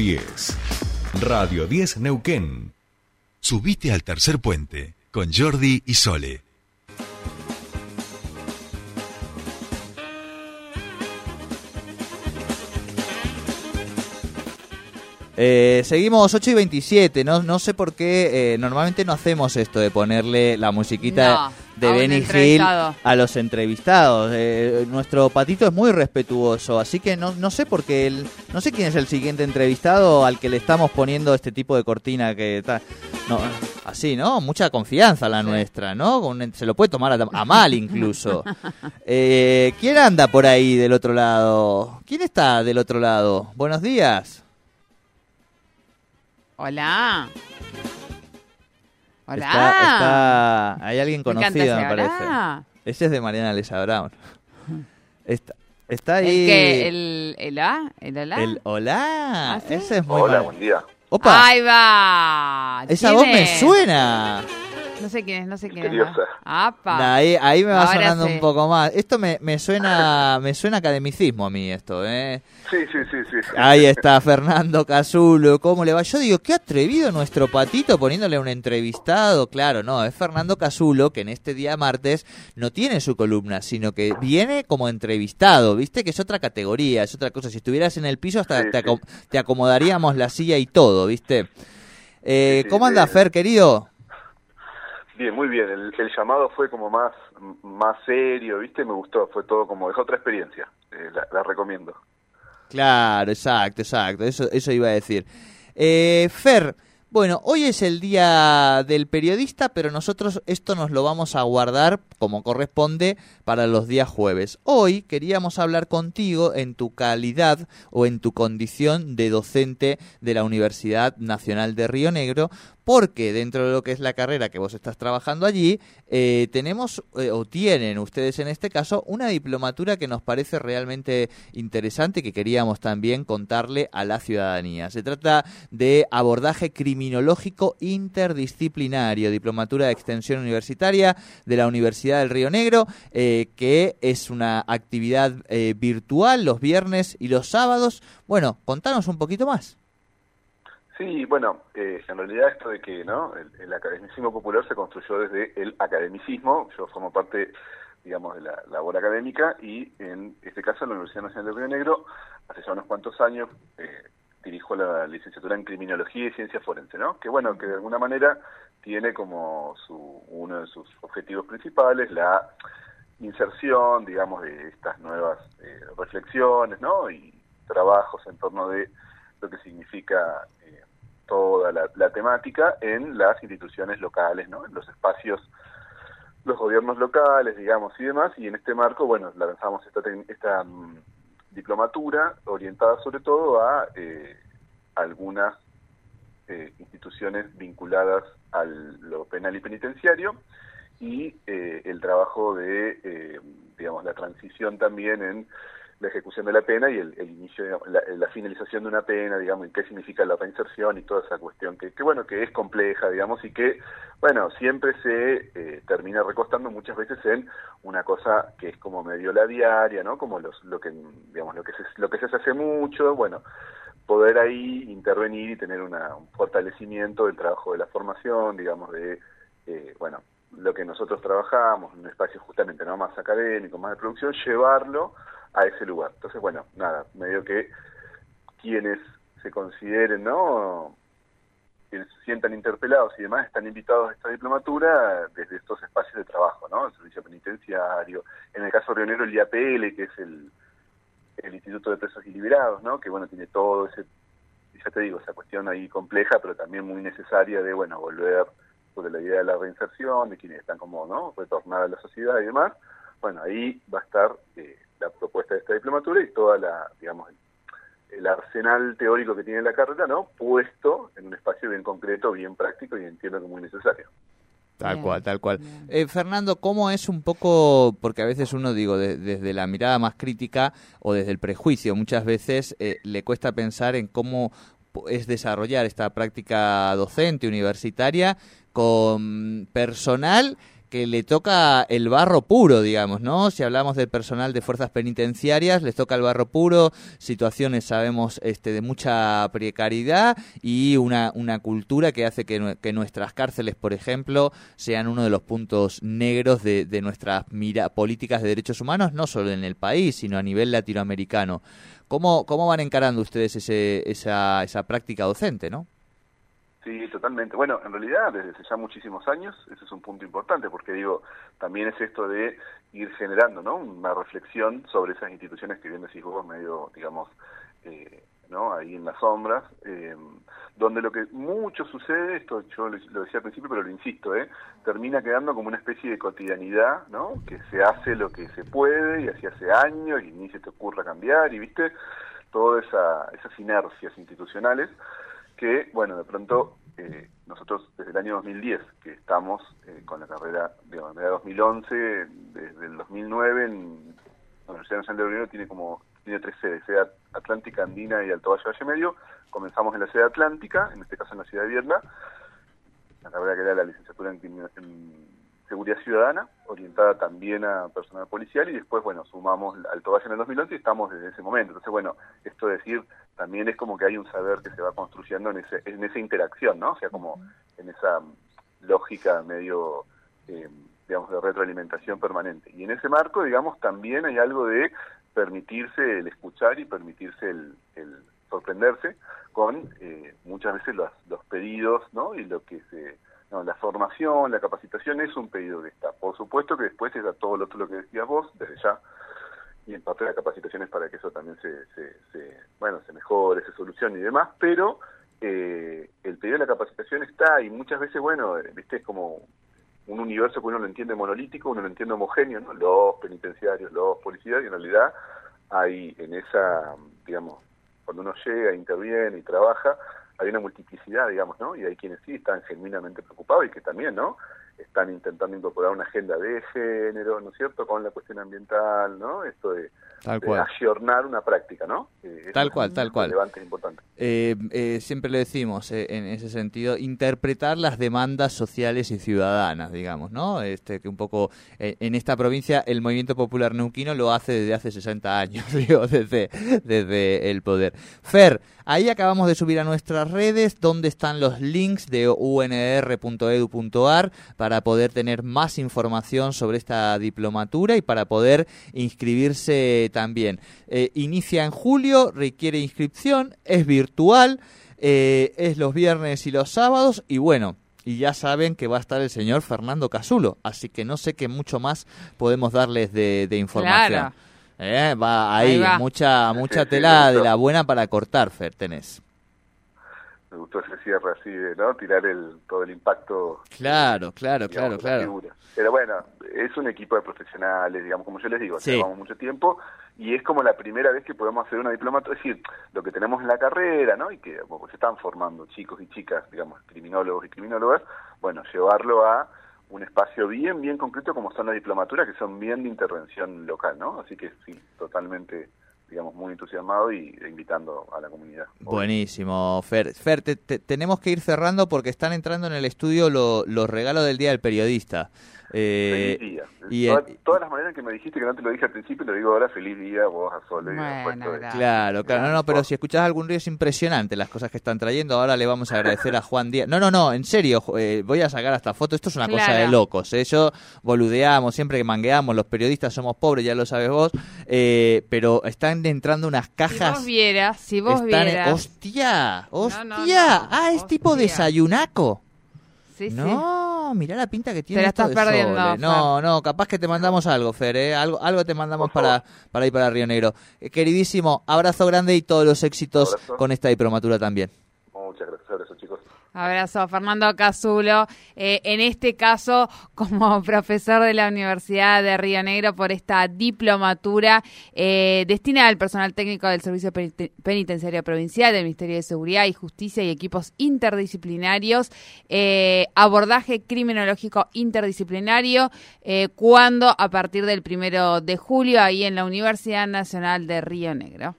10. Radio 10 Neuquén. Subite al tercer puente con Jordi y Sole. Eh, seguimos 8 y 27, no, no sé por qué, eh, normalmente no hacemos esto de ponerle la musiquita No, de Benny Hill a los entrevistados. Eh, nuestro patito es muy respetuoso, así que no, no sé por qué, el- no sé quién es el siguiente entrevistado al que le estamos poniendo este tipo de cortina que está... No, así, ¿no? Mucha confianza la nuestra, ¿no? Con- se lo puede tomar a, a mal incluso. Eh, ¿Quién anda por ahí del otro lado? ¿Quién está del otro lado? Buenos días. Hola. Hola. Está, está- hay alguien Me conocido, ese me parece. hola. Ese es de Mariana Lesa Brown. Está, está ¿El ahí. qué? ¿El, el A? ¿El hola? el hola. ¿Ah, sí? Ese es muy Hola, buen día. Opa, Ahí va. esa ¿Quién voz me suena. No sé quién es, no sé quién es. Nah, ahí, ahí me va Ahora sonando sí. un poco más. Esto me, me suena me suena academicismo a mí esto, ¿eh? Sí, sí, sí, sí. Ahí está Fernando Casulo, ¿cómo le va? Yo digo, qué atrevido nuestro patito poniéndole un entrevistado. Claro, no, es Fernando Casulo que en este día martes no tiene su columna, sino que viene como entrevistado, ¿viste? Que es otra categoría, es otra cosa. Si estuvieras en el piso hasta Sí, te, sí. te acomodaríamos la silla y todo, ¿viste? Eh, ¿Cómo anda. Fer, querido? Bien, muy bien. El, llamado fue como más, más serio, ¿viste? Me gustó. Fue todo como, es otra experiencia. Eh, la, la recomiendo. Claro, exacto, exacto. Eso, eso iba a decir. Eh, Fer, bueno, hoy es el día del periodista, pero nosotros esto nos lo vamos a guardar como corresponde para los días jueves. Hoy queríamos hablar contigo en tu calidad o en tu condición de docente de la Universidad Nacional de Río Negro, porque dentro de lo que es la carrera que vos estás trabajando allí, eh, tenemos eh, o tienen ustedes en este caso una diplomatura que nos parece realmente interesante que queríamos también contarle a la ciudadanía. Se trata de abordaje criminológico interdisciplinario, diplomatura de extensión universitaria de la Universidad del Río Negro, eh, que es una actividad eh, virtual los viernes y los sábados. Bueno, contanos un poquito más. Sí, bueno, eh, en realidad esto de que no el, el academicismo popular se construyó desde el academicismo. Yo formo parte, digamos, de la labor académica y en este caso en la Universidad Nacional de Río Negro, hace ya unos cuantos años, eh, dirijo la licenciatura en Criminología y Ciencia Forense, ¿no? Que bueno, que de alguna manera tiene como su, uno de sus objetivos principales la inserción, digamos, de estas nuevas eh, reflexiones, ¿no? Y trabajos en torno de lo que significa eh, toda la, temática en las instituciones locales, ¿no? En los espacios, los gobiernos locales, digamos, y demás. Y en este marco, bueno, lanzamos esta, esta mm, diplomatura orientada sobre todo a eh, algunas eh, instituciones vinculadas a lo penal y penitenciario y eh, el trabajo de, eh, digamos, la transición también en la ejecución de la pena y el, inicio, digamos, la, la finalización de una pena, digamos, y qué significa la reinserción y toda esa cuestión que, que bueno, que es compleja, digamos, y que, bueno, siempre se eh, termina recostando muchas veces en una cosa que es como medio la diaria, ¿no? Como los, lo que, digamos, lo que se, lo que se hace mucho, bueno, poder ahí intervenir y tener una, un fortalecimiento del trabajo de la formación, digamos, de, eh, bueno, lo que nosotros trabajamos, un espacio justamente no más académico, más de producción, llevarlo a ese lugar. Entonces, bueno, nada, medio que quienes se consideren, ¿no? que se sientan interpelados y demás están invitados a esta diplomatura desde estos espacios de trabajo, ¿no? El servicio penitenciario, en el caso rionero el IAPL, que es el, el Instituto de Presos y Liberados, ¿no? Que bueno, tiene todo ese, ya te digo, esa cuestión ahí compleja, pero también muy necesaria de, bueno, volver sobre la idea de la reinserción, de quienes están como, ¿no? Retornar a la sociedad y demás. Bueno, ahí va a estar eh, la propuesta de esta diplomatura y toda la, digamos, el, arsenal teórico que tiene la carrera, ¿no? Puesto en un espacio bien concreto, bien práctico y entiendo que muy necesario. Tal cual, tal cual. Eh, Fernando, ¿cómo es un poco, porque a veces uno, digo, de- desde la mirada más crítica o desde el prejuicio, muchas veces eh, le cuesta pensar en cómo es desarrollar esta práctica docente universitaria con personal que le toca el barro puro, digamos, ¿no? Si hablamos del personal de fuerzas penitenciarias, les toca el barro puro, situaciones, sabemos, este, de mucha precariedad y una, una cultura que hace que, que nuestras cárceles, por ejemplo, sean uno de los puntos negros de, de nuestras políticas de derechos humanos, no solo en el país, sino a nivel latinoamericano. ¿Cómo, cómo van encarando ustedes ese, esa, esa práctica docente, no? Sí, totalmente. Bueno, en realidad desde ya muchísimos años, ese es un punto importante, porque digo, también es esto de ir generando, ¿no? Una reflexión sobre esas instituciones que bien decís vos, medio, digamos, eh, ¿no? Ahí en las sombras, eh, donde lo que mucho sucede, esto yo lo decía al principio, pero lo insisto, ¿eh? Termina quedando como una especie de cotidianidad, ¿no? Que se hace lo que se puede y así hace años y ni se te ocurra cambiar y, ¿viste? Todas esa, esas inercias institucionales que, bueno, de pronto eh, nosotros desde el año 2010 que estamos eh, con la carrera, de la 2011, desde el 2009 en la Universidad Nacional de Unión tiene como tiene tres sedes, sede Atlántica, Andina y Alto Valle Valle Medio. Comenzamos en la sede Atlántica, en este caso en la ciudad de Vierna, la carrera que era la licenciatura en, en Seguridad Ciudadana, orientada también a personal policial, y después, bueno, sumamos Alto Valle en el 2011 y estamos desde ese momento. Entonces, bueno, esto de decir, también es como que hay un saber que se va construyendo en, ese, en esa interacción, ¿no? O sea, como en esa lógica medio, eh, digamos, de retroalimentación permanente. Y en ese marco, digamos, también hay algo de permitirse el escuchar y permitirse el, el sorprenderse con eh, muchas veces los, los pedidos, ¿no? Y lo que se no, la formación, la capacitación es un pedido que está. Por supuesto que después está todo lo otro lo que decías vos, desde ya, y en parte la capacitación es para que eso también se, se, bueno, se mejore, se solucione y demás, pero eh, el pedido de la capacitación está y muchas veces, bueno, eh, viste, es como un universo que uno lo entiende monolítico, uno lo entiende homogéneo, ¿no? Los penitenciarios, los policías, y en realidad hay en esa, digamos, cuando uno llega, interviene y trabaja, hay una multiplicidad, digamos, ¿no? Y hay quienes sí están genuinamente preocupados y que también, ¿no? Están intentando incorporar una agenda de género, ¿no es cierto?, con la cuestión ambiental, ¿no? Esto de, Tal de cual. ayornar una práctica, ¿no? Eh, Tal cual, tal cual. relevante e importante. Eh, eh, siempre le decimos eh, en ese sentido interpretar las demandas sociales y ciudadanas digamos no este que un poco eh, en esta provincia el movimiento popular neuquino lo hace desde hace 60 años digo desde desde el poder Fer ahí acabamos de subir a nuestras redes donde están los links de unr.edu.ar para poder tener más información sobre esta diplomatura y para poder inscribirse también Eh, inicia en julio requiere inscripción es virtual eh, es los viernes y los sábados y bueno, y ya saben que va a estar el señor Fernando Casulo, así que no sé qué mucho más podemos darles de, de información. Eh, va ahí, Ahí va. mucha mucha sí, tela sí, de la buena para cortar, Fer, tenés. Me gustó ese cierre así de, ¿no? Tirar el, todo el impacto Claro, claro, claro, digamos, claro. figura. Pero bueno, es un equipo de profesionales, digamos, como yo les digo, Sí. llevamos mucho tiempo y es como la primera vez que podemos hacer una diplomatura, es decir, lo que tenemos en la carrera, ¿no? Y que bueno, se están formando chicos y chicas, digamos, criminólogos y criminólogas, bueno, llevarlo a un espacio bien, bien concreto como son las diplomaturas, que son bien de intervención local, ¿no? Así que sí, totalmente, digamos, muy entusiasmado y e invitando a la comunidad. Buenísimo, Fer. Fer, te- te- tenemos que ir cerrando porque están entrando en el estudio lo- los regalos del Día del Periodista. Eh, Feliz día. y Toda- el- todas las maneras que me dijiste que no te lo dije al principio, lo digo ahora, feliz día, vos a Sole. Bueno, de-. Claro, claro, no, no, pero si escuchás algún ruido es impresionante las cosas que están trayendo. Ahora le vamos a agradecer a Juan Díaz. No, no, no, en serio, eh, voy a sacar hasta foto. Esto es una cosa de locos. ¿eh? Yo boludeamos, siempre que mangueamos, los periodistas somos pobres, ya lo sabes vos. eh, pero están entrando unas Si cajas. vos vieras, si vos están- vieras. ¡Hostia! ¡Hostia! no, no, ah, es tipo desayunaco. Sí, sí. No, mirá la pinta que tiene la esto estás de perdiendo, Sole. No, no, capaz que te mandamos algo, Fer, ¿eh? Algo, algo te mandamos para, para ir para Río Negro. Eh, queridísimo, abrazo grande y todos los éxitos con esta diplomatura también. Muchas gracias, abrazo chicos. Abrazo, Fernando Casulo. Eh, en este caso, como profesor de la Universidad de Río Negro, por esta diplomatura eh, destinada al personal técnico del Servicio Peniten- Penitenciario Provincial, del Ministerio de Seguridad y Justicia y equipos interdisciplinarios, eh, abordaje criminológico interdisciplinario, eh, cuando a partir del primero de julio, ahí en la Universidad Nacional de Río Negro.